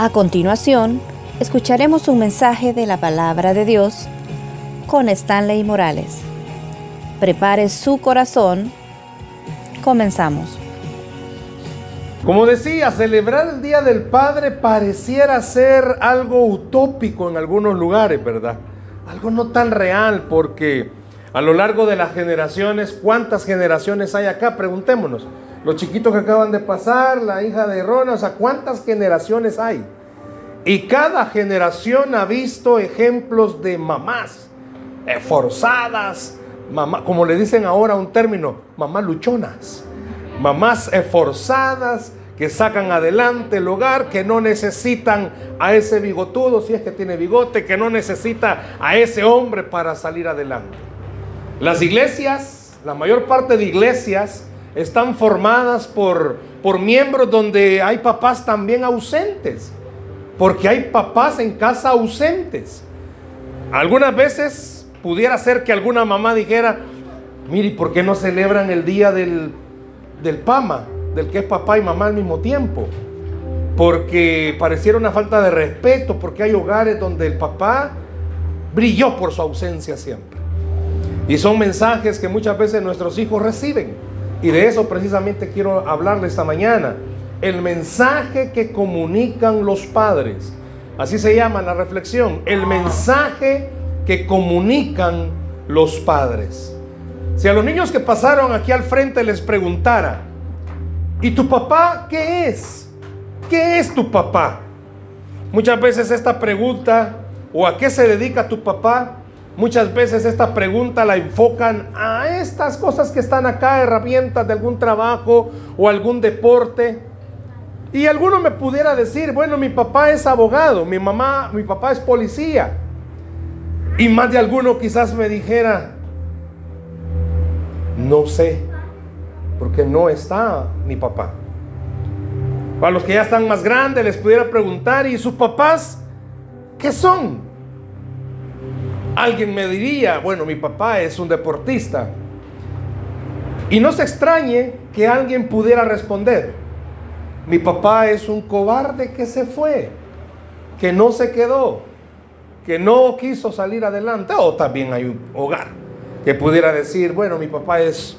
A continuación, escucharemos un mensaje de la palabra de Dios con Stanley Morales. Prepare su corazón. Comenzamos. Como decía, celebrar el Día del Padre pareciera ser algo utópico en algunos lugares, ¿verdad? Algo no tan real porque a lo largo de las generaciones, ¿cuántas generaciones hay acá? Preguntémonos los chiquitos que acaban de pasar, la hija de Rona, o sea, ¿cuántas generaciones hay? Y cada generación ha visto ejemplos de mamás esforzadas, mamá, como le dicen ahora un término, mamás luchonas, mamás esforzadas que sacan adelante el hogar, que no necesitan a ese bigotudo, si es que tiene bigote, que no necesita a ese hombre para salir adelante. Las iglesias, la mayor parte de iglesias, están formadas por, por miembros donde hay papás también ausentes, porque hay papás en casa ausentes. Algunas veces pudiera ser que alguna mamá dijera, mire, ¿por qué no celebran el día del, del PAMA, del que es papá y mamá al mismo tiempo? Porque pareciera una falta de respeto, porque hay hogares donde el papá brilló por su ausencia siempre. Y son mensajes que muchas veces nuestros hijos reciben. Y de eso precisamente quiero hablarle esta mañana. El mensaje que comunican los padres. Así se llama la reflexión. El mensaje que comunican los padres. Si a los niños que pasaron aquí al frente les preguntara, ¿y tu papá qué es? ¿Qué es tu papá? Muchas veces esta pregunta, ¿o a qué se dedica tu papá? Muchas veces esta pregunta la enfocan a estas cosas que están acá, herramientas de algún trabajo o algún deporte. Y alguno me pudiera decir, bueno, mi papá es abogado, mi mamá, mi papá es policía. Y más de alguno quizás me dijera, no sé, porque no está mi papá. Para los que ya están más grandes les pudiera preguntar, ¿y sus papás qué son? Alguien me diría, bueno, mi papá es un deportista. Y no se extrañe que alguien pudiera responder, mi papá es un cobarde que se fue, que no se quedó, que no quiso salir adelante. O también hay un hogar que pudiera decir, bueno, mi papá es,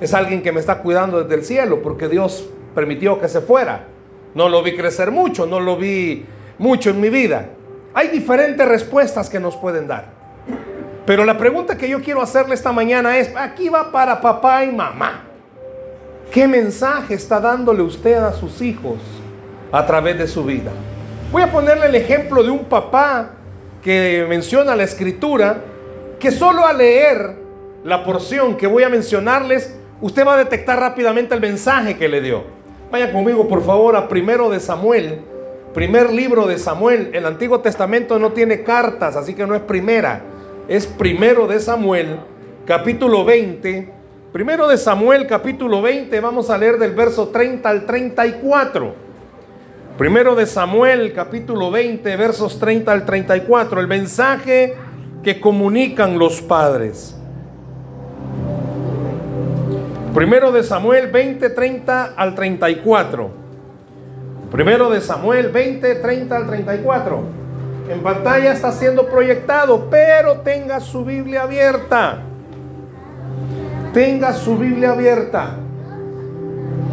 es alguien que me está cuidando desde el cielo porque Dios permitió que se fuera. No lo vi crecer mucho, no lo vi mucho en mi vida. Hay diferentes respuestas que nos pueden dar. Pero la pregunta que yo quiero hacerle esta mañana es, aquí va para papá y mamá. ¿Qué mensaje está dándole usted a sus hijos a través de su vida? Voy a ponerle el ejemplo de un papá que menciona la escritura, que solo al leer la porción que voy a mencionarles, usted va a detectar rápidamente el mensaje que le dio. Vaya conmigo, por favor, a primero de Samuel, primer libro de Samuel. El Antiguo Testamento no tiene cartas, así que no es primera es primero de Samuel, capítulo 20. Primero de Samuel, capítulo 20, vamos a leer del verso 30 al 34. Primero de Samuel, capítulo 20, versos 30 al 34. El mensaje que comunican los padres. Primero de Samuel 20, 30 al 34. Primero de Samuel 20, 30 al 34. En pantalla está siendo proyectado, pero tenga su Biblia abierta. Tenga su Biblia abierta.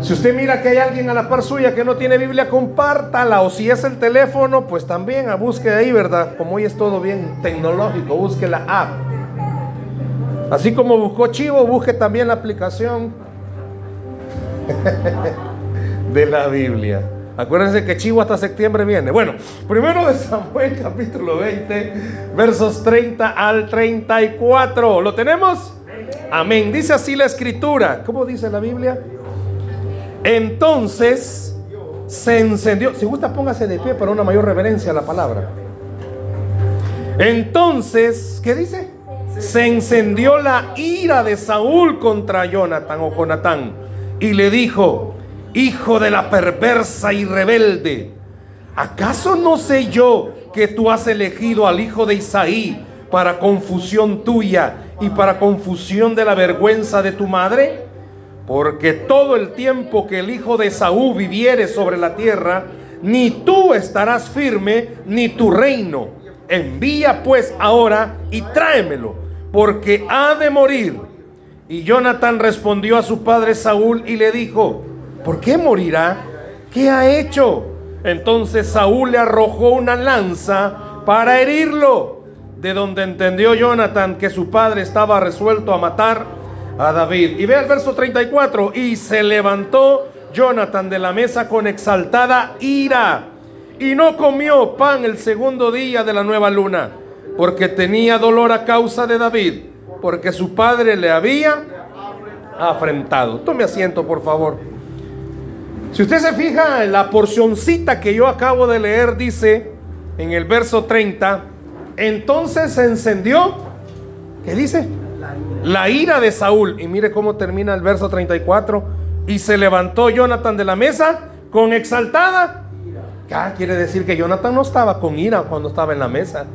Si usted mira que hay alguien a la par suya que no tiene Biblia, compártala. O si es el teléfono, pues también a busque ahí, ¿verdad? Como hoy es todo bien tecnológico, busque la app. Así como buscó Chivo, busque también la aplicación de la Biblia. Acuérdense que Chivo hasta septiembre viene. Bueno, primero de Samuel capítulo 20, versos 30 al 34. ¿Lo tenemos? Amén. Dice así la escritura. ¿Cómo dice la Biblia? Entonces se encendió. Si gusta, póngase de pie para una mayor reverencia a la palabra. Entonces, ¿qué dice? Se encendió la ira de Saúl contra Jonathan o Jonatán y le dijo, hijo de la perversa y rebelde, ¿acaso no sé yo que tú has elegido al hijo de Isaí para confusión tuya y para confusión de la vergüenza de tu madre? Porque todo el tiempo que el hijo de Saúl viviere sobre la tierra, ni tú estarás firme, ni tu reino. Envía pues ahora y tráemelo, porque ha de morir. Y Jonathan respondió a su padre Saúl y le dijo, ¿por qué morirá? ¿Qué ha hecho? Entonces Saúl le arrojó una lanza para herirlo, de donde entendió Jonathan que su padre estaba resuelto a matar a David. Y ve el verso 34, y se levantó Jonathan de la mesa con exaltada ira y no comió pan el segundo día de la nueva luna, porque tenía dolor a causa de David, porque su padre le había afrentado. Tome asiento, por favor. Si usted se fija en la porcioncita que yo acabo de leer, dice en el verso 30, entonces se encendió, ¿qué dice? La ira de Saúl. Y mire cómo termina el verso 34 y se levantó Jonathan de la mesa con exaltada. Ya quiere decir que Jonathan no estaba con ira cuando estaba en la mesa,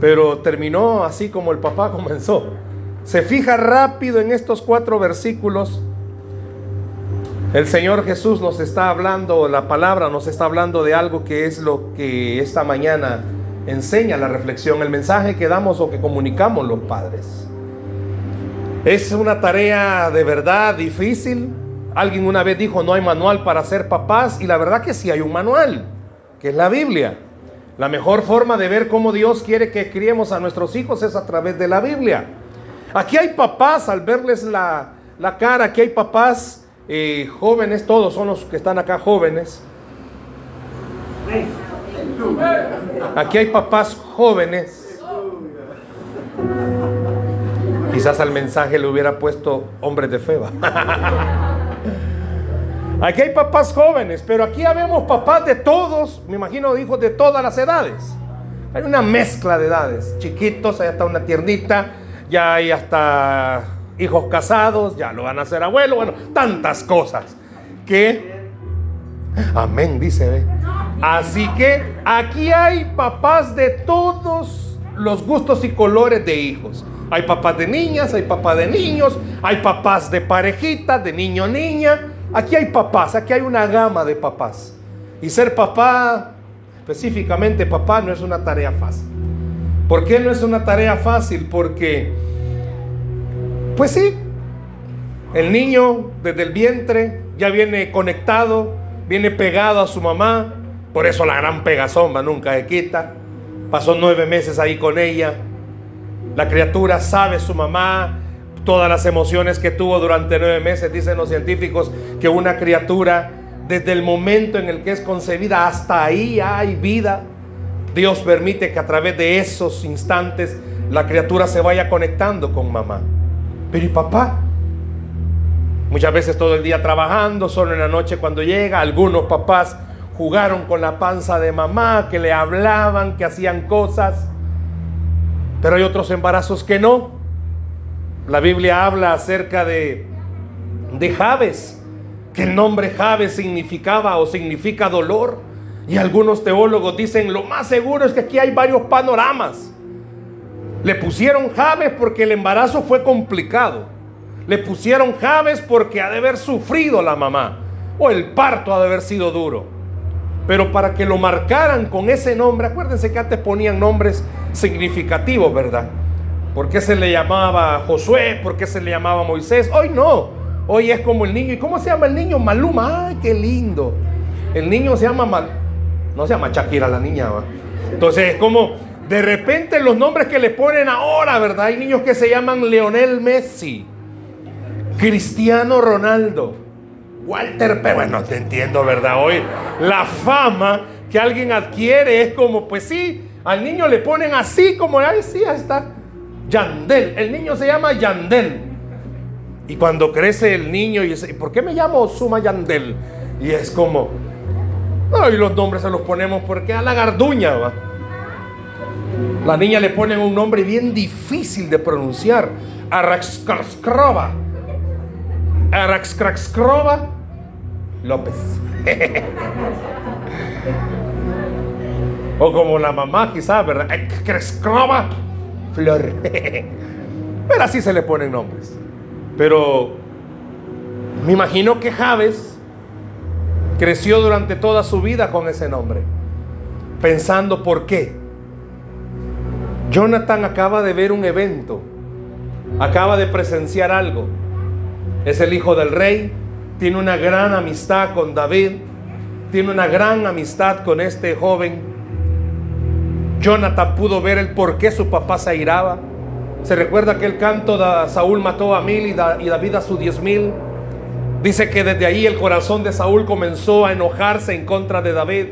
pero terminó así como el papá comenzó. Se fija rápido en estos cuatro versículos. El Señor Jesús nos está hablando, la palabra nos está hablando de algo que es lo que esta mañana enseña la reflexión, el mensaje que damos o que comunicamos los padres. Es una tarea de verdad difícil, Alguien una vez dijo, no hay manual para ser papás, y la verdad que sí hay un manual, que es la Biblia. La mejor forma de ver cómo Dios quiere que criemos a nuestros hijos es a través de la Biblia. Aquí hay papás, al verles la, cara, aquí hay papás eh, jóvenes, todos son los que están acá jóvenes. Aquí hay papás jóvenes. Quizás al mensaje le hubiera puesto hombres de fe. Aquí hay papás jóvenes, pero aquí habemos papás de todos, me imagino hijos de todas las edades. Hay una mezcla de edades, chiquitos, hay hasta una tiernita, ya hay hasta hijos casados, ya lo van a hacer abuelo, bueno, tantas cosas que, amén, dice. Así que aquí hay papás de todos los gustos y colores de hijos. Hay papás de niñas, hay papás de niños, hay papás de parejitas, de niño, niña Aquí hay papás, aquí hay una gama de papás. Y ser papá, específicamente papá, no es una tarea fácil. ¿Por qué no es una tarea fácil? Porque, pues sí, el niño desde el vientre ya viene conectado, viene pegado a su mamá. Por eso la gran pegazomba nunca se quita. Pasó nueve meses ahí con ella. La criatura sabe su mamá, todas las emociones que tuvo durante nueve meses. Dicen los científicos que una criatura, desde el momento en el que es concebida hasta ahí hay vida. Dios permite que a través de esos instantes la criatura se vaya conectando con mamá. Pero ¿y papá? Muchas veces todo el día trabajando, solo en la noche cuando llega. Algunos papás jugaron con la panza de mamá, que le hablaban, que hacían cosas. Pero hay otros embarazos que no. La Biblia habla acerca de, de Javes, que el nombre Javes significaba o significa dolor. Y algunos teólogos dicen, lo más seguro es que aquí hay varios panoramas. Le pusieron Javes porque el embarazo fue complicado. Le pusieron Javes porque ha de haber sufrido la mamá. O el parto ha de haber sido duro. Pero para que lo marcaran con ese nombre, acuérdense que antes ponían nombres significativos, ¿verdad? ¿Por qué se le llamaba Josué? ¿Por qué se le llamaba Moisés? Hoy no. Hoy es como el niño. ¿Y cómo se llama el niño? Maluma. ¡Ay, qué lindo! El niño se llama Mal. No se llama Shakira la niña. Entonces es como de repente los nombres que le ponen ahora, ¿verdad? Hay niños que se llaman Leonel Messi, Cristiano Ronaldo, Walter Pero Bueno, te entiendo, ¿verdad? Hoy la fama que alguien adquiere es como, pues sí, al niño le ponen así como, ay, sí, ahí está. Yandel. El niño se llama Yandel. Y cuando crece el niño y dice, ¿por qué me llamo Suma Yandel? Y es como, no, y los nombres se los ponemos porque a la garduña va. La niña le ponen un nombre bien difícil de pronunciar. Araxcrascrova. Araxcrascrova López. o como la mamá quizás, ¿verdad? Crescrova flor. Pero así se le ponen nombres. Pero me imagino que Javes Creció durante toda su vida con ese nombre, pensando por qué. Jonathan acaba de ver un evento, acaba de presenciar algo. Es el hijo del rey, tiene una gran amistad con David, tiene una gran amistad con este joven. Jonathan pudo ver el por qué su papá se airaba. Se recuerda que el canto de Saúl mató a mil y David a sus diez mil. Dice que desde ahí el corazón de Saúl comenzó a enojarse en contra de David.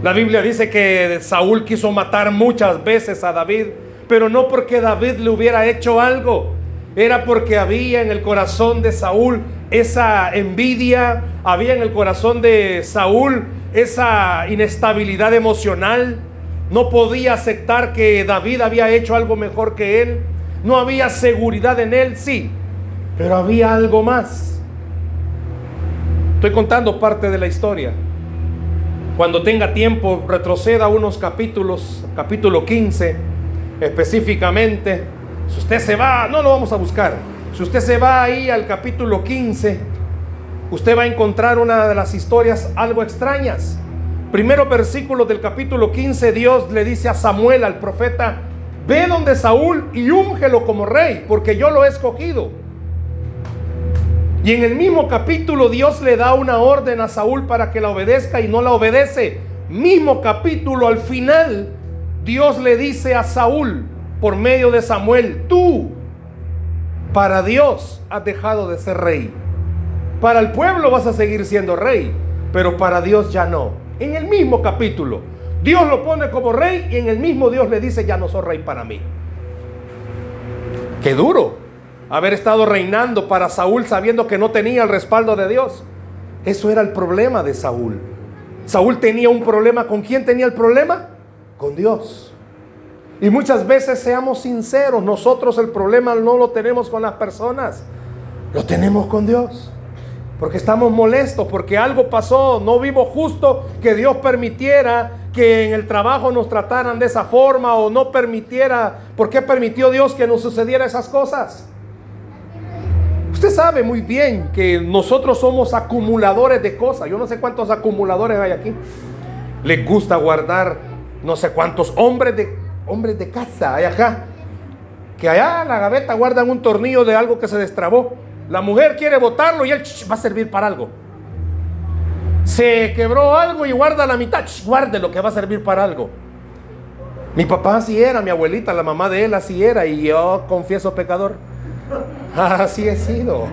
La Biblia dice que Saúl quiso matar muchas veces a David, pero no porque David le hubiera hecho algo, era porque había en el corazón de Saúl esa envidia, había en el corazón de Saúl esa inestabilidad emocional. No podía aceptar que David había hecho algo mejor que él. No había seguridad en él, sí, pero había algo más. Estoy contando parte de la historia. Cuando tenga tiempo, retroceda unos capítulos, capítulo 15 específicamente. Si usted se va, no lo vamos a buscar. Si usted se va ahí al capítulo 15, usted va a encontrar una de las historias algo extrañas. Primero versículo del capítulo 15, Dios le dice a Samuel, al profeta, ve donde Saúl y úngelo como rey, porque yo lo he escogido. Y en el mismo capítulo Dios le da una orden a Saúl para que la obedezca y no la obedece. Mismo capítulo al final Dios le dice a Saúl por medio de Samuel, tú para Dios has dejado de ser rey. Para el pueblo vas a seguir siendo rey, pero para Dios ya no. En el mismo capítulo, Dios lo pone como rey y en el mismo Dios le dice, ya no soy rey para mí. Qué duro haber estado reinando para Saúl sabiendo que no tenía el respaldo de Dios. Eso era el problema de Saúl. Saúl tenía un problema. ¿Con quién tenía el problema? Con Dios. Y muchas veces seamos sinceros, nosotros el problema no lo tenemos con las personas, lo tenemos con Dios. Porque estamos molestos, porque algo pasó, no vimos justo que Dios permitiera que en el trabajo nos trataran de esa forma o no permitiera, ¿por qué permitió Dios que nos sucediera esas cosas? Sabe muy bien que nosotros somos acumuladores de cosas. Yo no sé cuántos acumuladores hay aquí. Les gusta guardar no sé cuántos hombres de, hombres de casa hay acá. Que allá en la gaveta guardan un tornillo de algo que se destrabó. La mujer quiere botarlo y él va a servir para algo. Se quebró algo y guarda la mitad. guarde lo que va a servir para algo. Mi papá así era, mi abuelita, la mamá de él así era y yo confieso pecador. Así he sido.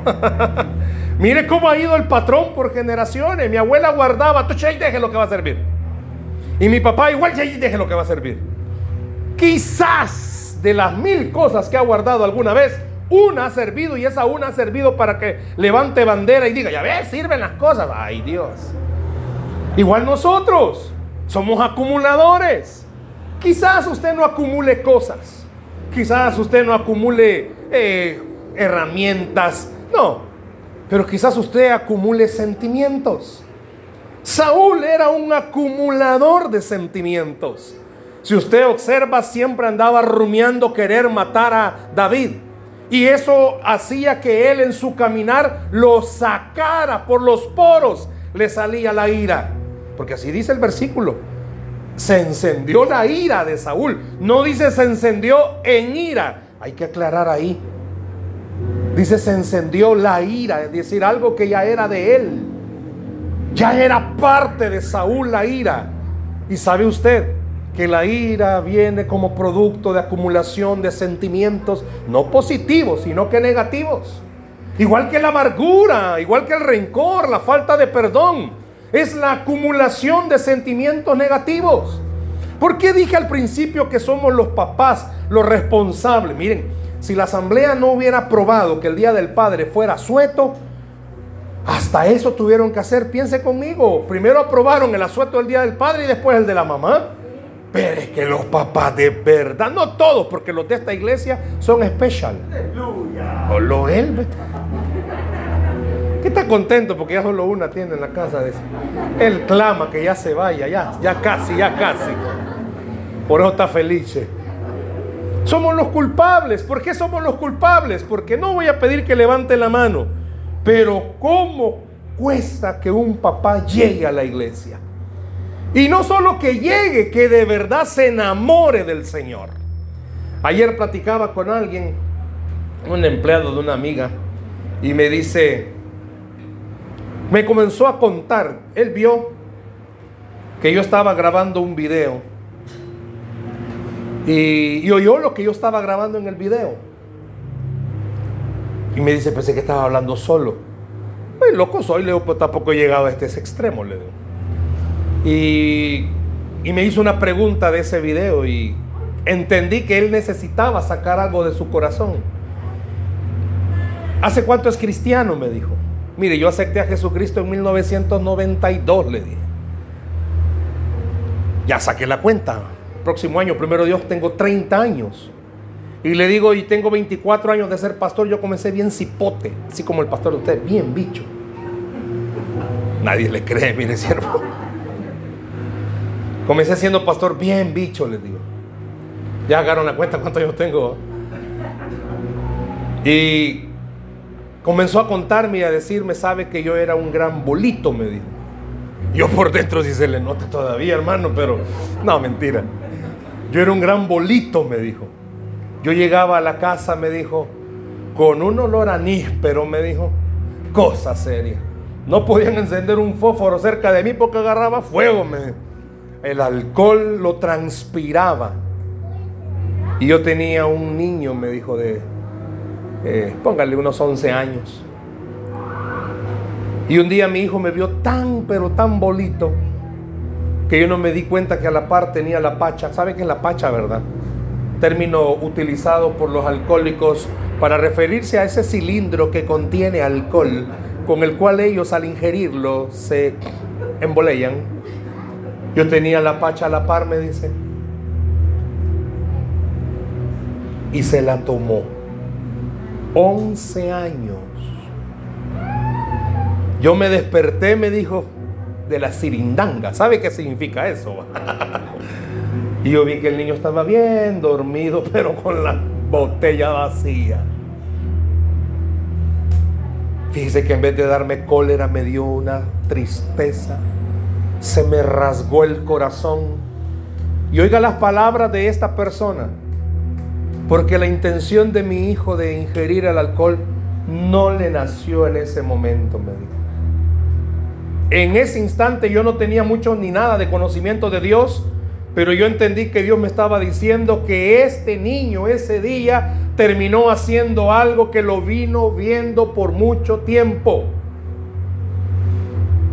Mire cómo ha ido el patrón por generaciones. Mi abuela guardaba, tú y deje lo que va a servir. Y mi papá igual, ya deje lo que va a servir. Quizás de las mil cosas que ha guardado alguna vez, una ha servido y esa una ha servido para que levante bandera y diga, ya ves, sirven las cosas. Ay Dios. Igual nosotros somos acumuladores. Quizás usted no acumule cosas. Quizás usted no acumule eh, herramientas. No, pero quizás usted acumule sentimientos. Saúl era un acumulador de sentimientos. Si usted observa, siempre andaba rumiando querer matar a David. Y eso hacía que él en su caminar lo sacara por los poros. Le salía la ira. Porque así dice el versículo. Se encendió la ira de Saúl. No dice se encendió en ira. Hay que aclarar ahí. Dice, se encendió la ira, es decir, algo que ya era de él. Ya era parte de Saúl la ira. Y sabe usted que la ira viene como producto de acumulación de sentimientos, no positivos, sino que negativos. Igual que la amargura, igual que el rencor, la falta de perdón. Es la acumulación de sentimientos negativos. ¿Por qué dije al principio que somos los papás los responsables? Miren, si la asamblea no hubiera aprobado que el Día del Padre fuera sueto, hasta eso tuvieron que hacer. Piense conmigo. Primero aprobaron el asueto del Día del Padre y después el de la mamá. Pero es que los papás de verdad, no todos, porque los de esta iglesia son especial. O lo él. ¿Qué está contento? Porque ya solo una tiene en la casa. De él clama que ya se vaya, ya, ya casi, ya casi. Por eso está feliz. Somos los culpables. ¿Por qué somos los culpables? Porque no voy a pedir que levante la mano. Pero ¿cómo cuesta que un papá llegue a la iglesia. Y no solo que llegue, que de verdad se enamore del Señor. Ayer platicaba con alguien, un empleado de una amiga, y me dice, me comenzó a contar, él vio que yo estaba grabando un video y, oyó lo que yo estaba grabando en el video. Y me dice, pensé que estaba hablando solo. Pues loco soy, le digo, pues tampoco he llegado a este extremo, le digo. Y, y me hizo una pregunta de ese video y entendí que él necesitaba sacar algo de su corazón. ¿Hace cuánto es cristiano? Me dijo. Mire, yo acepté a Jesucristo en 1992, le dije. Ya saqué la cuenta. Próximo año, primero Dios, tengo 30 años. Y le digo, y tengo 24 años de ser pastor, yo comencé bien cipote, así como el pastor de usted, bien bicho. Nadie le cree, mire, siervo. Comencé siendo pastor bien bicho, les digo. Ya agarraron la cuenta cuántos años tengo. Y comenzó a contarme y a decirme, sabe que yo era un gran bolito, me dijo. Yo por dentro sí se le nota todavía, hermano, pero no, mentira. Yo era un gran bolito, me dijo. Yo llegaba a la casa, me dijo, con un olor a níspero, me dijo, cosa seria. No podían encender un fósforo cerca de mí porque agarraba fuego, me El alcohol lo transpiraba. Y yo tenía un niño, me dijo, de, eh, póngale unos 11 años. Y un día mi hijo me vio tan, pero tan bolito, que yo no me di cuenta que a la par tenía la pacha. ¿Sabe qué es la pacha, verdad? término utilizado por los alcohólicos para referirse a ese cilindro que contiene alcohol, con el cual ellos al ingerirlo se emboleyan. Yo tenía la pacha a la par, me dice, y se la tomó. 11 años. Yo me desperté, me dijo, de la sirindanga. ¿Sabe qué significa eso? Y yo vi que el niño estaba bien dormido, pero con la botella vacía. Fíjese que en vez de darme cólera me dio una tristeza. Se me rasgó el corazón. Y oiga las palabras de esta persona. Porque la intención de mi hijo de ingerir el alcohol no le nació en ese momento, me dijo. En ese instante yo no tenía mucho ni nada de conocimiento de Dios pero yo entendí que Dios me estaba diciendo que este niño ese día terminó haciendo algo que lo vino viendo por mucho tiempo.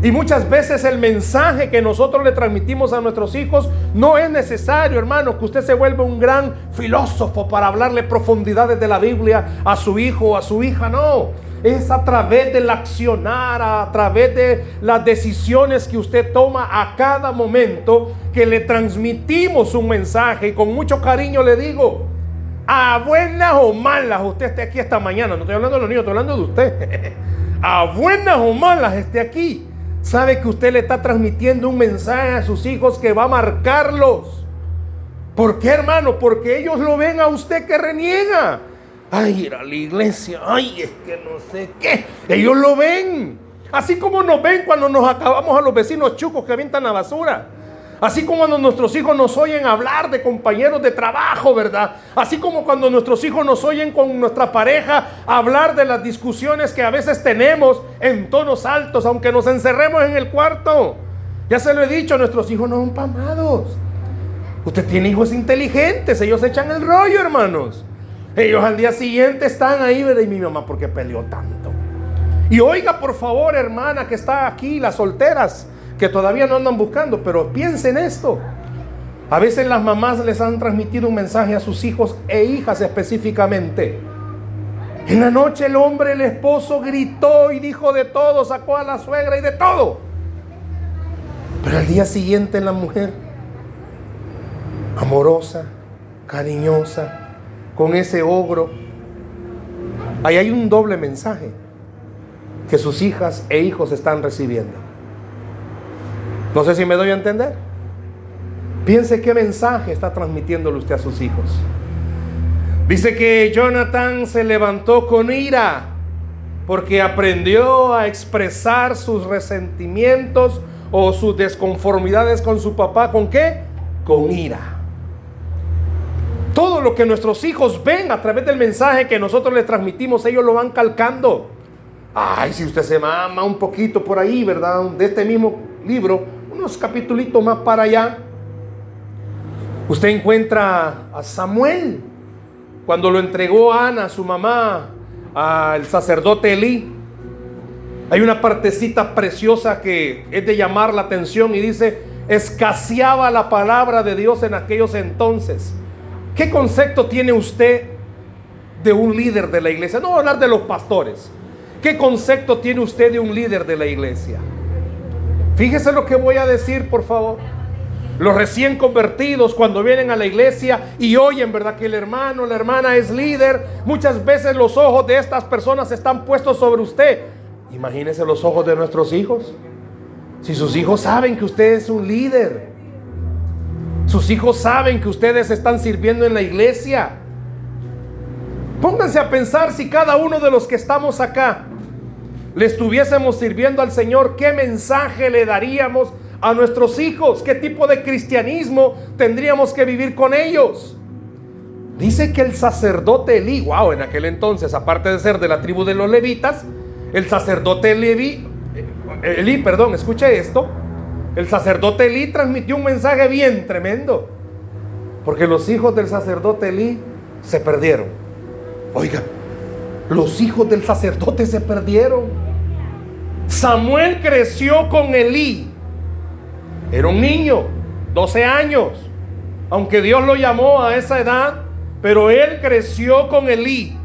Y muchas veces el mensaje que nosotros le transmitimos a nuestros hijos no es necesario, hermano, que usted se vuelva un gran filósofo para hablarle profundidades de la Biblia a su hijo o a su hija, no es a través del accionar, a través de las decisiones que usted toma a cada momento que le transmitimos un mensaje. Y con mucho cariño le digo, a buenas o malas usted esté aquí esta mañana, no estoy hablando de los niños, estoy hablando de usted, a buenas o malas esté aquí, sabe que usted le está transmitiendo un mensaje a sus hijos que va a marcarlos. ¿Por qué, hermano? Porque ellos lo ven a usted que reniega ay, ir a la iglesia, ay, es que no sé qué. Ellos lo ven. Así como nos ven cuando nos acabamos a los vecinos chucos que avientan la basura. Así como cuando nuestros hijos nos oyen hablar de compañeros de trabajo, ¿verdad? Así como cuando nuestros hijos nos oyen con nuestra pareja hablar de las discusiones que a veces tenemos en tonos altos, aunque nos encerremos en el cuarto. Ya se lo he dicho, nuestros hijos no son pamados. Usted tiene hijos inteligentes, ellos echan el rollo, hermanos. Ellos al día siguiente están ahí, ¿verdad? Y mi mamá, ¿por qué peleó tanto? Y oiga, por favor, hermana que está aquí, las solteras, que todavía no andan buscando, pero piensen esto. A veces las mamás les han transmitido un mensaje a sus hijos e hijas específicamente. En la noche el hombre, el esposo, gritó y dijo de todo, sacó a la suegra y de todo. Pero al día siguiente la mujer, amorosa, cariñosa, con ese ogro. Ahí hay un doble mensaje que sus hijas e hijos están recibiendo. No sé si me doy a entender. Piense qué mensaje está transmitiéndole usted a sus hijos. Dice que Jonathan se levantó con ira porque aprendió a expresar sus resentimientos o sus desconformidades con su papá. ¿Con qué? Con ira. Todo lo que nuestros hijos ven a través del mensaje que nosotros les transmitimos, ellos lo van calcando. Ay, si usted se mama un poquito por ahí, ¿verdad? De este mismo libro, unos capítulos más para allá, usted encuentra a Samuel cuando lo entregó Ana, su mamá, al sacerdote Elí. Hay una partecita preciosa que es de llamar la atención y dice, escaseaba la palabra de Dios en aquellos entonces. ¿Qué concepto tiene usted de un líder de la iglesia? No hablar de los pastores. ¿Qué concepto tiene usted de un líder de la iglesia? Fíjese lo que voy a decir, por favor. Los recién convertidos cuando vienen a la iglesia y oyen, ¿verdad? Que el hermano, la hermana es líder. Muchas veces los ojos de estas personas están puestos sobre usted. Imagínese los ojos de nuestros hijos. Si sus hijos saben que usted es un líder. Sus hijos saben que ustedes están sirviendo en la iglesia. Pónganse a pensar si cada uno de los que estamos acá le estuviésemos sirviendo al Señor, ¿qué mensaje le daríamos a nuestros hijos? ¿Qué tipo de cristianismo tendríamos que vivir con ellos? Dice que el sacerdote Elí, wow, en aquel entonces, aparte de ser de la tribu de los levitas, el sacerdote Levi, eh, Elí, perdón, escuche esto, el sacerdote Elí transmitió un mensaje bien tremendo, porque los hijos del sacerdote Elí se perdieron. Oiga, los hijos del sacerdote se perdieron. Samuel creció con Elí. Era un niño, 12 años. Aunque Dios lo llamó a esa edad, pero él creció con Elí.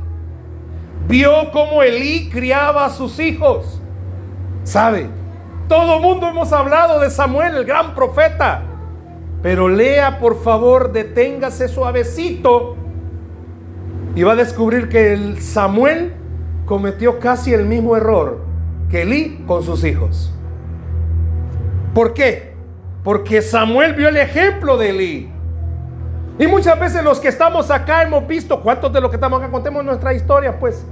Vio cómo Elí criaba a sus hijos. ¿Sabe? Todo mundo hemos hablado de Samuel, el gran profeta. Pero lea, por favor, deténgase suavecito y va a descubrir que el Samuel cometió casi el mismo error que Elí con sus hijos. ¿Por qué? Porque Samuel vio el ejemplo de Elí. Y muchas veces los que estamos acá hemos visto, ¿cuántos de los que estamos acá contemos nuestra historia? Pues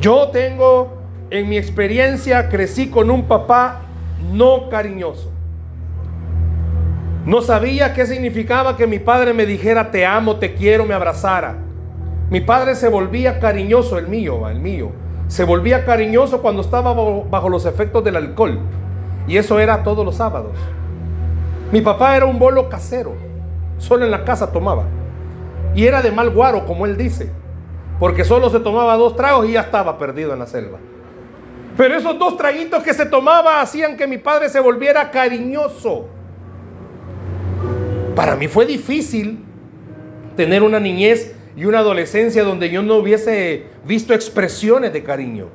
yo tengo, en mi experiencia, crecí con un papá no cariñoso. No sabía qué significaba que mi padre me dijera te amo, te quiero, me abrazara. Mi padre se volvía cariñoso, el mío, el mío. Se volvía cariñoso cuando estaba bajo los efectos del alcohol. Y eso era todos los sábados. Mi papá era un bolo casero. Solo en la casa tomaba. Y era de mal guaro, como él dice. Porque solo se tomaba dos tragos y ya estaba perdido en la selva. Pero esos dos traguitos que se tomaba hacían que mi padre se volviera cariñoso. Para mí fue difícil tener una niñez y una adolescencia donde yo no hubiese visto expresiones de cariño.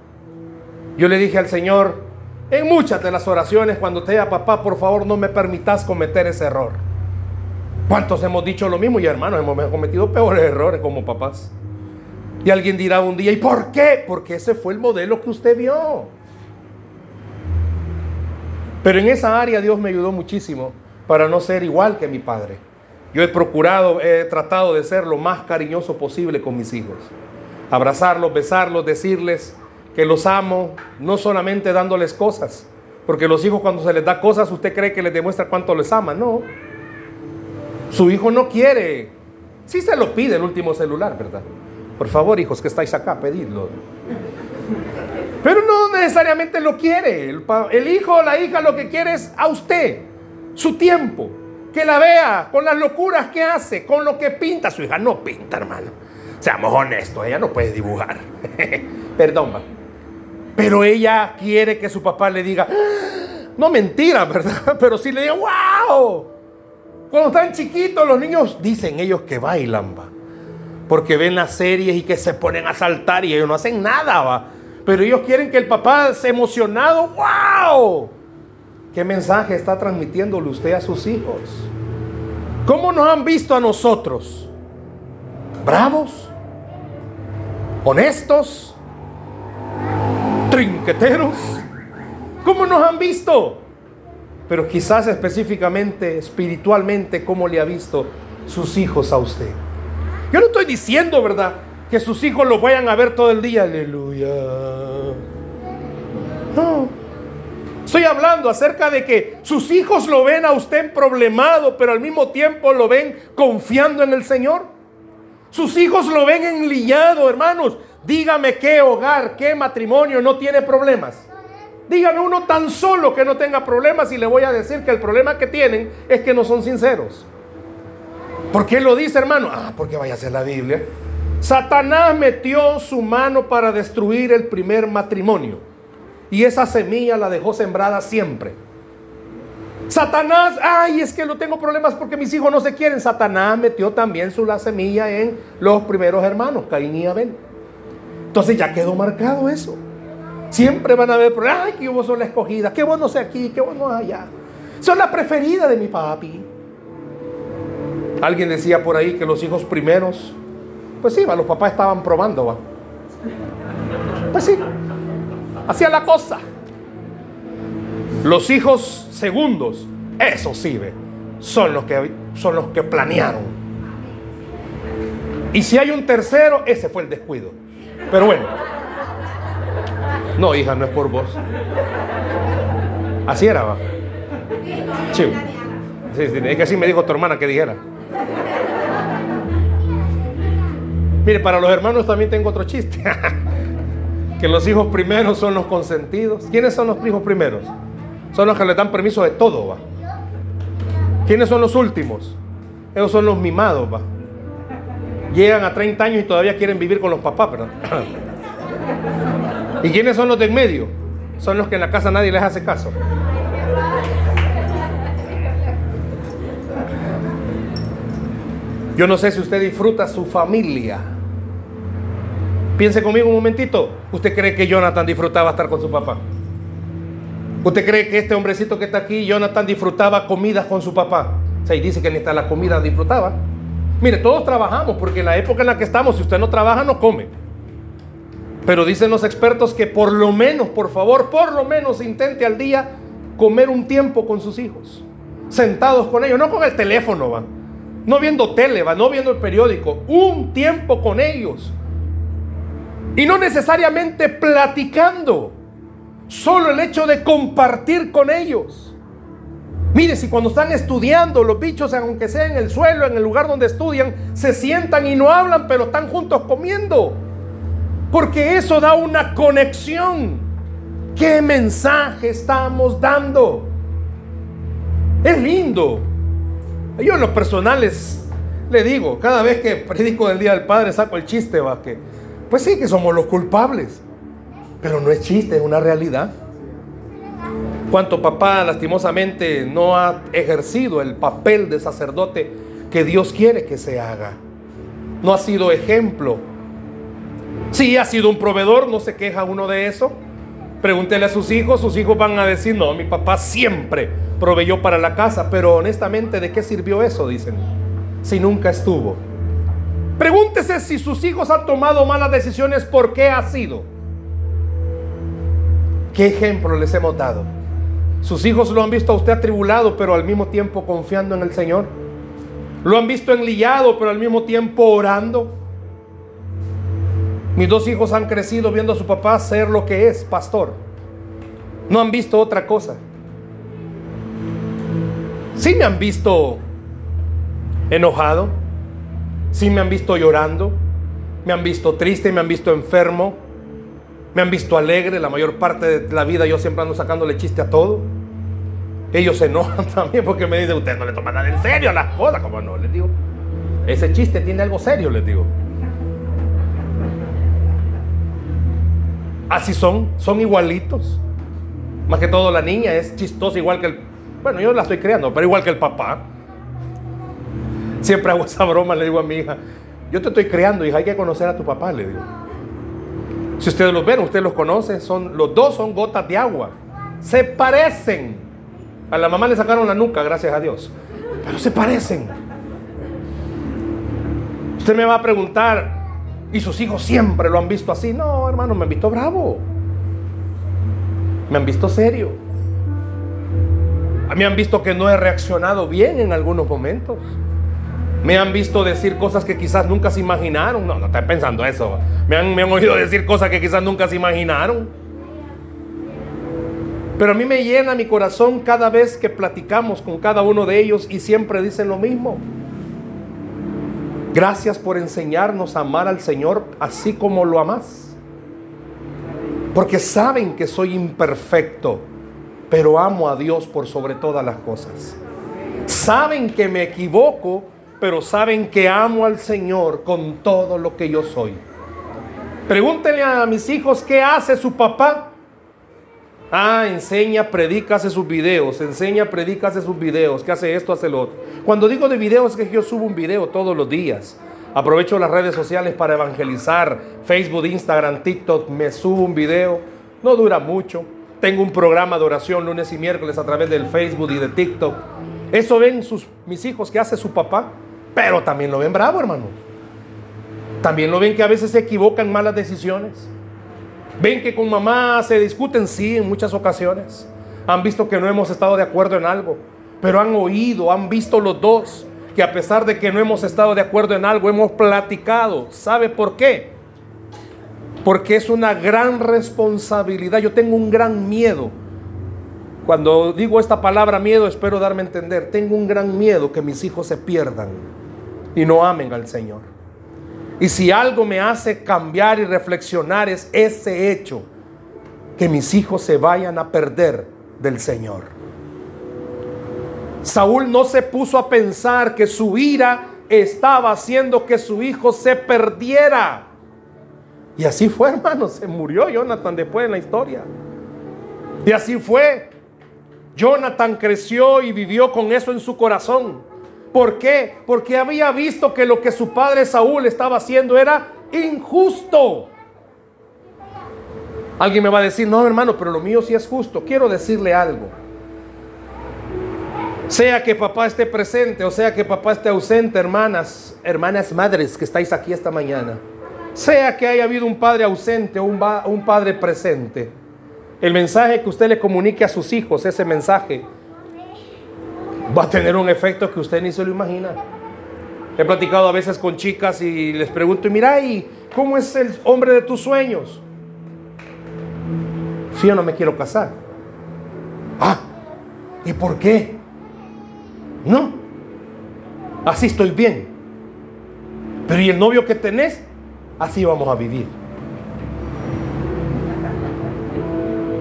Yo le dije al Señor, en muchas de las oraciones, cuando te diga papá, por favor no me permitas cometer ese error. ¿Cuántos hemos dicho lo mismo? Y hermanos, hemos cometido peores errores como papás. Y alguien dirá un día, ¿y por qué? Porque ese fue el modelo que usted vio. Pero en esa área Dios me ayudó muchísimo para no ser igual que mi padre. Yo he procurado, he tratado de ser lo más cariñoso posible con mis hijos. Abrazarlos, besarlos, decirles que los amo, no solamente dándoles cosas. Porque los hijos cuando se les da cosas, usted cree que les demuestra cuánto les ama. No. Su hijo no quiere. Sí se lo pide el último celular, ¿verdad? Por favor, hijos que estáis acá, pedidlo. Pero no necesariamente lo quiere. El, hijo o la hija lo que quiere es a usted, su tiempo, que la vea con las locuras que hace, con lo que pinta. Su hija no pinta, hermano. Seamos honestos, ella no puede dibujar. Perdón, Pero ella quiere que su papá le diga, no mentira, ¿verdad? Pero sí le diga, wow. Cuando están chiquitos, los niños dicen ellos que bailan, va. Porque ven las series y que se ponen a saltar y ellos no hacen nada, va. Pero ellos quieren que el papá sea emocionado, wow. ¿Qué mensaje está transmitiéndole usted a sus hijos? ¿Cómo nos han visto a nosotros? ¿Bravos? ¿Honestos? ¿Trinqueteros? ¿Cómo nos han visto? Pero quizás específicamente, espiritualmente, ¿cómo le ha visto sus hijos a usted? Yo no estoy diciendo, ¿verdad? que sus hijos lo vayan a ver todo el día. Aleluya. No. Estoy hablando acerca de que sus hijos lo ven a usted problemado, pero al mismo tiempo lo ven confiando en el Señor. Sus hijos lo ven enlillado, hermanos. Dígame qué hogar, qué matrimonio no tiene problemas. Dígame uno tan solo que no tenga problemas y le voy a decir que el problema que tienen es que no son sinceros. ¿Por qué lo dice, hermano? Ah, porque vaya a ser la Biblia. Satanás metió su mano para destruir el primer matrimonio. Y esa semilla la dejó sembrada siempre. Satanás, ay, es que no tengo problemas porque mis hijos no se quieren. Satanás metió también su la semilla en los primeros hermanos, Caín y Abel. Entonces ya quedó marcado eso. Siempre van a ver, ay, que vos son la escogida, que vos no sé aquí, que vos no allá. Son la preferida de mi papi. Alguien decía por ahí que los hijos primeros, pues sí, los papás estaban probando, va. Pues sí, hacía la cosa. Los hijos segundos, eso sí, ve, son los que son los que planearon. Y si hay un tercero, ese fue el descuido. Pero bueno. No, hija, no es por vos. Así era, va. Sí. es que así me dijo tu hermana que dijera. Mire, para los hermanos también tengo otro chiste. que los hijos primeros son los consentidos. ¿Quiénes son los hijos primeros? Son los que le dan permiso de todo, va. ¿Quiénes son los últimos? Ellos son los mimados, va. Llegan a 30 años y todavía quieren vivir con los papás, ¿verdad? ¿Y quiénes son los de en medio? Son los que en la casa nadie les hace caso. Yo no sé si usted disfruta su familia. Piense conmigo un momentito. ¿Usted cree que Jonathan disfrutaba estar con su papá? ¿Usted cree que este hombrecito que está aquí, Jonathan, disfrutaba comidas con su papá? O sea, dice que ni hasta la comida disfrutaba. Mire, todos trabajamos porque en la época en la que estamos, si usted no trabaja, no come. Pero dicen los expertos que por lo menos, por favor, por lo menos intente al día comer un tiempo con sus hijos. Sentados con ellos, no con el teléfono, va. No viendo tele, no viendo el periódico. Un tiempo con ellos. Y no necesariamente platicando. Solo el hecho de compartir con ellos. Mire, si cuando están estudiando, los bichos, aunque sea en el suelo, en el lugar donde estudian, se sientan y no hablan, pero están juntos comiendo. Porque eso da una conexión. ¿Qué mensaje estamos dando? Es lindo. Yo en los personales le digo, cada vez que predico del Día del Padre saco el chiste, va, que pues sí que somos los culpables. Pero no es chiste, es una realidad. ¿Cuánto papá lastimosamente no ha ejercido el papel de sacerdote que Dios quiere que se haga? No ha sido ejemplo si ha sido un proveedor, no se queja uno de eso. Pregúntele a sus hijos, sus hijos van a decir, no, mi papá siempre proveyó para la casa, pero honestamente, ¿de qué sirvió eso? Dicen, si nunca estuvo. Pregúntese si sus hijos han tomado malas decisiones, ¿por qué ha sido? ¿Qué ejemplo les hemos dado? Sus hijos lo han visto a usted atribulado, pero al mismo tiempo confiando en el Señor. Lo han visto enlillado, pero al mismo tiempo orando. Mis dos hijos han crecido viendo a su papá ser lo que es, pastor. No han visto otra cosa. Sí me han visto enojado, sí me han visto llorando, me han visto triste, me han visto enfermo, me han visto alegre. La mayor parte de la vida yo siempre ando sacándole chiste a todo. Ellos se enojan también porque me dicen, usted no le toma nada en serio a las cosas, como no, les digo. Ese chiste tiene algo serio, les digo. Así son, son igualitos. Más que todo la niña es chistosa igual que el... Bueno, yo la estoy creando, pero igual que el papá. Siempre hago esa broma, le digo a mi hija, yo te estoy creando, hija, hay que conocer a tu papá, le digo. Si ustedes los ven, ustedes los conocen, son, los dos son gotas de agua. Se parecen. A la mamá le sacaron la nuca, gracias a Dios. Pero se parecen. Usted me va a preguntar, y sus hijos siempre lo han visto así. No, hermano, me han visto bravo. Me han visto serio. Mí han visto que no he reaccionado bien en algunos momentos. Me han visto decir cosas que quizás nunca se imaginaron. No, no están pensando eso. Me han, me han oído decir cosas que quizás nunca se imaginaron. Pero a mí me llena mi corazón cada vez que platicamos con cada uno de ellos y siempre dicen lo mismo. Gracias por enseñarnos a amar al Señor así como lo amas. Porque saben que soy imperfecto, pero amo a Dios por sobre todas las cosas. Saben que me equivoco, pero saben que amo al Señor con todo lo que yo soy. Pregúntenle a mis hijos qué hace su papá. Ah, enseña, predica, hace sus videos. Enseña, predica, hace sus videos. Que hace esto, hace lo otro. Cuando digo de videos es que yo subo un video todos los días. Aprovecho las redes sociales para evangelizar. Facebook, Instagram, TikTok. Me subo un video. No dura mucho. Tengo un programa de oración lunes y miércoles a través del Facebook y de TikTok. Eso ven sus, mis hijos que hace su papá. Pero también lo ven bravo, hermano. También lo ven que a veces se equivocan malas decisiones. Ven que con mamá se discuten, sí, en muchas ocasiones. Han visto que no hemos estado de acuerdo en algo. Pero han oído, han visto los dos que a pesar de que no hemos estado de acuerdo en algo, hemos platicado. ¿Sabe por qué? Porque es una gran responsabilidad. Yo tengo un gran miedo. Cuando digo esta palabra miedo, espero darme a entender. Tengo un gran miedo que mis hijos se pierdan y no amen al Señor. Y si algo me hace cambiar y reflexionar es ese hecho, que mis hijos se vayan a perder del Señor. Saúl no se puso a pensar que su ira estaba haciendo que su hijo se perdiera. Y así fue, hermano, se murió Jonathan después en la historia. Y así fue. Jonathan creció y vivió con eso en su corazón. ¿Por qué? Porque había visto que lo que su padre Saúl estaba haciendo era injusto. Alguien me va a decir, no hermano, pero lo mío sí es justo. Quiero decirle algo. Sea que papá esté presente o sea que papá esté ausente, hermanas, hermanas madres que estáis aquí esta mañana. Sea que haya habido un padre ausente o un, padre presente. El mensaje que usted le comunique a sus hijos, ese mensaje, va a tener un efecto que usted ni se lo imagina. He platicado a veces con chicas y les pregunto, mira, ¿y cómo es el hombre de tus sueños? Si yo no me quiero casar. Ah, ¿y por qué? No, así estoy bien. Pero ¿y el novio que tenés? Así vamos a vivir.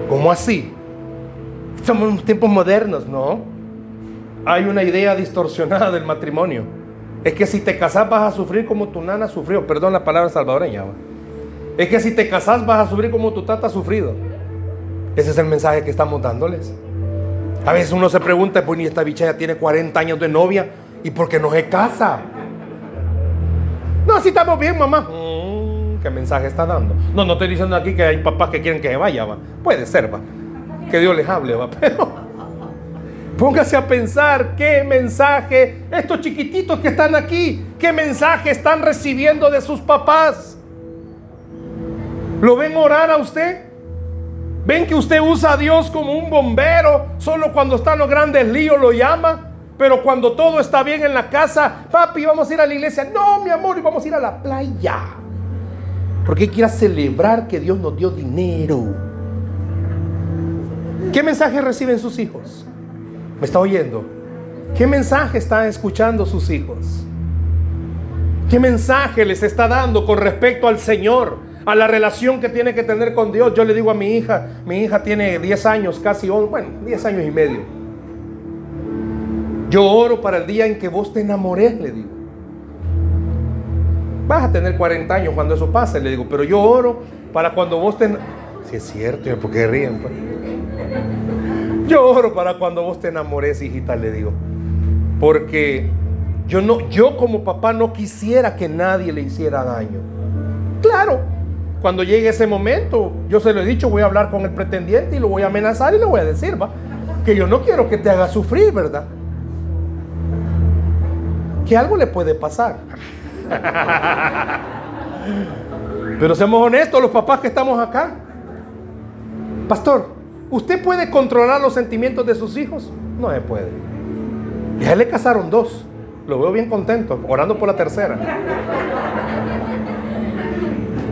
¿Cómo así? Somos tiempos modernos, ¿no? hay una idea distorsionada del matrimonio. Es que si te casas vas a sufrir como tu nana sufrió. Perdón la palabra salvadoreña. Es que si te casas vas a sufrir como tu tata ha sufrido. Ese es el mensaje que estamos dándoles. A veces uno se pregunta, pues ni esta bicha ya tiene 40 años de novia. ¿Y por qué no se casa? No, así estamos bien, mamá. ¿Qué mensaje está dando? No, no estoy diciendo aquí que hay papás que quieren que se vaya, va. Puede ser, va. Que Dios les hable, va. Pero Póngase a pensar qué mensaje, estos chiquititos que están aquí, qué mensaje están recibiendo de sus papás. ¿Lo ven orar a usted? ¿Ven que usted usa a Dios como un bombero? Solo cuando están los grandes líos lo llama. Pero cuando todo está bien en la casa, papi, vamos a ir a la iglesia. No, mi amor, vamos a ir a la playa. Porque quiera celebrar que Dios nos dio dinero. ¿Qué mensaje reciben sus hijos? ¿Me está oyendo? ¿Qué mensaje están escuchando sus hijos? ¿Qué mensaje les está dando con respecto al Señor? A la relación que tiene que tener con Dios. Yo le digo a mi hija, mi hija tiene 10 años, casi, bueno, 10 años y medio. Yo oro para el día en que vos te enamores, le digo. Vas a tener 40 años cuando eso pase, le digo, pero yo oro para cuando vos te... Si es cierto, ¿por qué ríen? Pues? Yo oro para cuando vos te enamores, hijita, le digo. Porque yo no, yo como papá no quisiera que nadie le hiciera daño. Claro, cuando llegue ese momento, yo se lo he dicho, voy a hablar con el pretendiente y lo voy a amenazar y le voy a decir, va, que yo no quiero que te haga sufrir, ¿verdad? Que algo le puede pasar. Pero seamos honestos, los papás que estamos acá. Pastor, ¿Usted puede controlar los sentimientos de sus hijos? No se puede. Ya le casaron dos. Lo veo bien contento, orando por la tercera.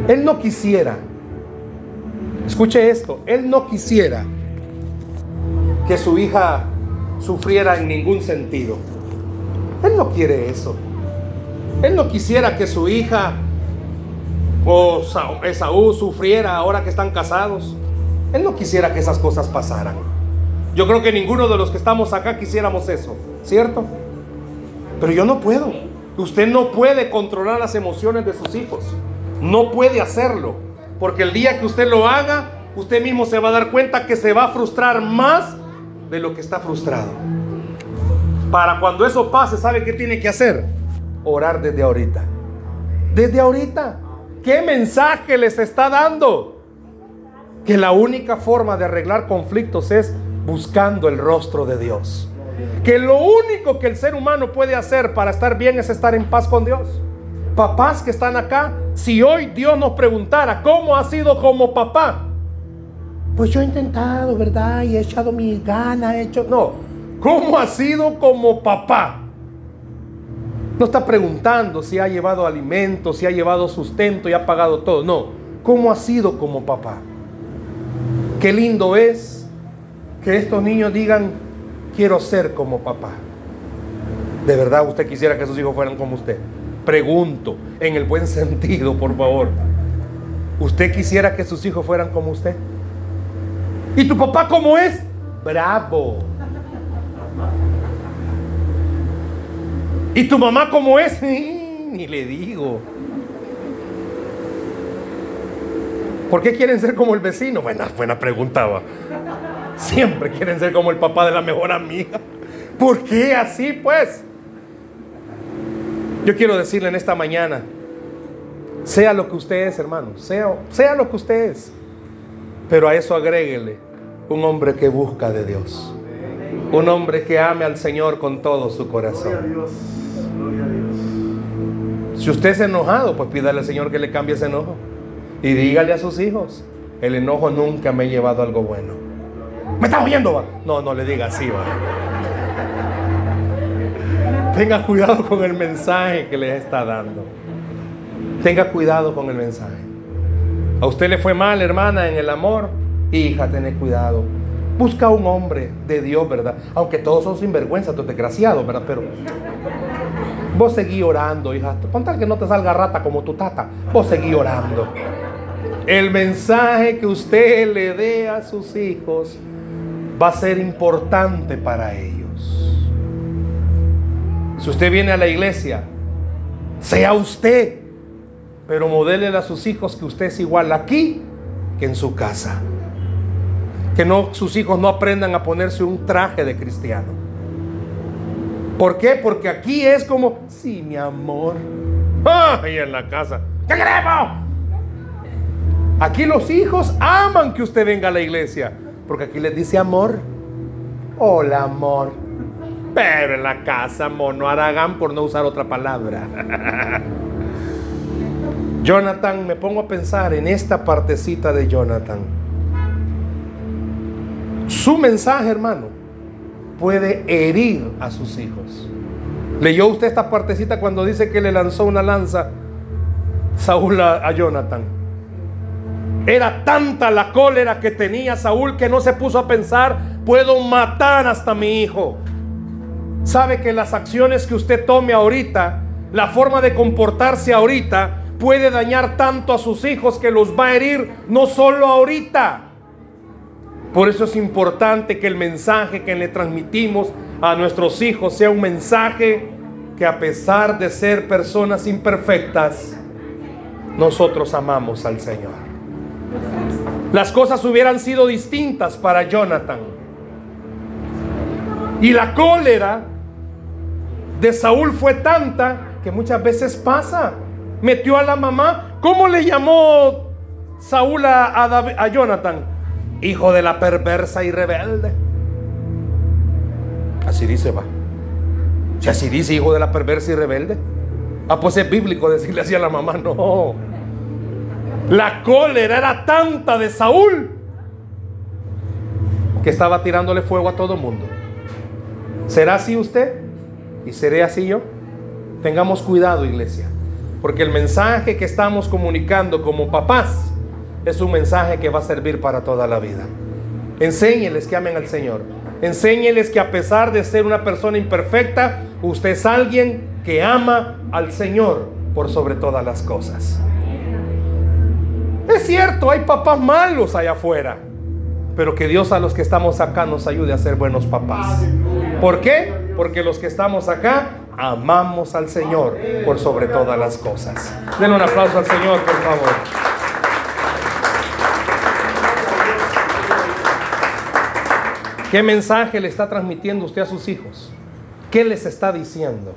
Él no quisiera, escuche esto, él no quisiera que su hija sufriera en ningún sentido. Él no quiere eso. Él no quisiera que su hija o Esaú sufriera ahora que están casados. Él no quisiera que esas cosas pasaran. Yo creo que ninguno de los que estamos acá quisiéramos eso, ¿cierto? Pero yo no puedo. Usted no puede controlar las emociones de sus hijos. No puede hacerlo. Porque el día que usted lo haga, usted mismo se va a dar cuenta que se va a frustrar más de lo que está frustrado. Para cuando eso pase, ¿sabe qué tiene que hacer? Orar desde ahorita. Desde ahorita. ¿Qué mensaje les está dando? Que la única forma de arreglar conflictos es buscando el rostro de Dios. Que lo único que el ser humano puede hacer para estar bien es estar en paz con Dios. Papás que están acá, si hoy Dios nos preguntara cómo ha sido como papá, pues yo he intentado, ¿verdad? Y he echado mi gana, he hecho... No, ¿cómo ha sido como papá? No está preguntando si ha llevado alimento, si ha llevado sustento y ha pagado todo. No, ¿cómo ha sido como papá? Qué lindo es que estos niños digan, quiero ser como papá. ¿De verdad usted quisiera que sus hijos fueran como usted? Pregunto, en el buen sentido, por favor. ¿Usted quisiera que sus hijos fueran como usted? ¿Y tu papá cómo es? Bravo. ¿Y tu mamá cómo es? Ni le digo. ¿Por qué quieren ser como el vecino? Buena, buena pregunta. Siempre quieren ser como el papá de la mejor amiga. ¿Por qué así pues? Yo quiero decirle en esta mañana, sea lo que usted es, hermano, sea, sea lo que usted es. Pero a eso agréguele un hombre que busca de Dios. Un hombre que ame al Señor con todo su corazón. Si usted es enojado, pues pídale al Señor que le cambie ese enojo. Y dígale a sus hijos, el enojo nunca me ha llevado a algo bueno. ¿Me está oyendo? Va? No, no le diga así, va. Tenga cuidado con el mensaje que les está dando. Tenga cuidado con el mensaje. A usted le fue mal, hermana, en el amor. Hija, tened cuidado. Busca un hombre de Dios, ¿verdad? Aunque todos son sinvergüenza, todos desgraciados, ¿verdad? Pero vos seguí orando, hija. Con tal que no te salga rata como tu tata, vos seguí orando. El mensaje que usted le dé a sus hijos va a ser importante para ellos. Si usted viene a la iglesia, sea usted pero modélele a sus hijos que usted es igual aquí que en su casa. Que no, sus hijos no aprendan a ponerse un traje de cristiano. ¿Por qué? Porque aquí es como, sí, mi amor. ¡Ay, en la casa! ¿Qué queremos? Aquí los hijos aman que usted venga a la iglesia. Porque aquí les dice amor. Hola, amor. Pero en la casa, amor, no harán por no usar otra palabra. Jonathan, me pongo a pensar en esta partecita de Jonathan. Su mensaje, hermano, puede herir a sus hijos. ¿Leyó usted esta partecita cuando dice que le lanzó una lanza Saúl a, Jonathan? Era tanta la cólera que tenía Saúl que no se puso a pensar, puedo matar hasta mi hijo. Sabe que las acciones que usted tome ahorita, la forma de comportarse ahorita, puede dañar tanto a sus hijos que los va a herir no solo ahorita. Por eso es importante que el mensaje que le transmitimos a nuestros hijos sea un mensaje que a pesar de ser personas imperfectas, nosotros amamos al Señor. Las cosas hubieran sido distintas para Jonathan. Y la cólera de Saúl fue tanta que muchas veces pasa metió a la mamá. ¿Cómo le llamó Saúl a, Jonathan? Hijo de la perversa y rebelde. Así dice, va. Si así dice, hijo de la perversa y rebelde. Ah, pues es bíblico decirle así a la mamá. No. La cólera era tanta de Saúl que estaba tirándole fuego a todo mundo. ¿Será así usted? ¿Y seré así yo? Tengamos cuidado, iglesia, porque el mensaje que estamos comunicando como papás es un mensaje que va a servir para toda la vida. Enséñeles que amen al Señor. Enséñeles que a pesar de ser una persona imperfecta, usted es alguien que ama al Señor por sobre todas las cosas. Es cierto, hay papás malos allá afuera, pero que Dios a los que estamos acá nos ayude a ser buenos papás. ¿Por qué? Porque los que estamos acá amamos al Señor por sobre todas las cosas. Den un aplauso al Señor, por favor. ¿Qué mensaje le está transmitiendo usted a sus hijos? ¿Qué les está diciendo?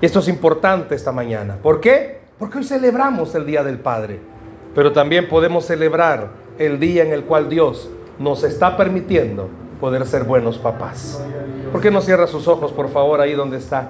Esto es importante esta mañana. ¿Por qué? Porque hoy celebramos el Día del Padre, pero también podemos celebrar el día en el cual Dios nos está permitiendo poder ser buenos papás. ¿Por qué no cierra sus ojos, por favor, ahí donde está?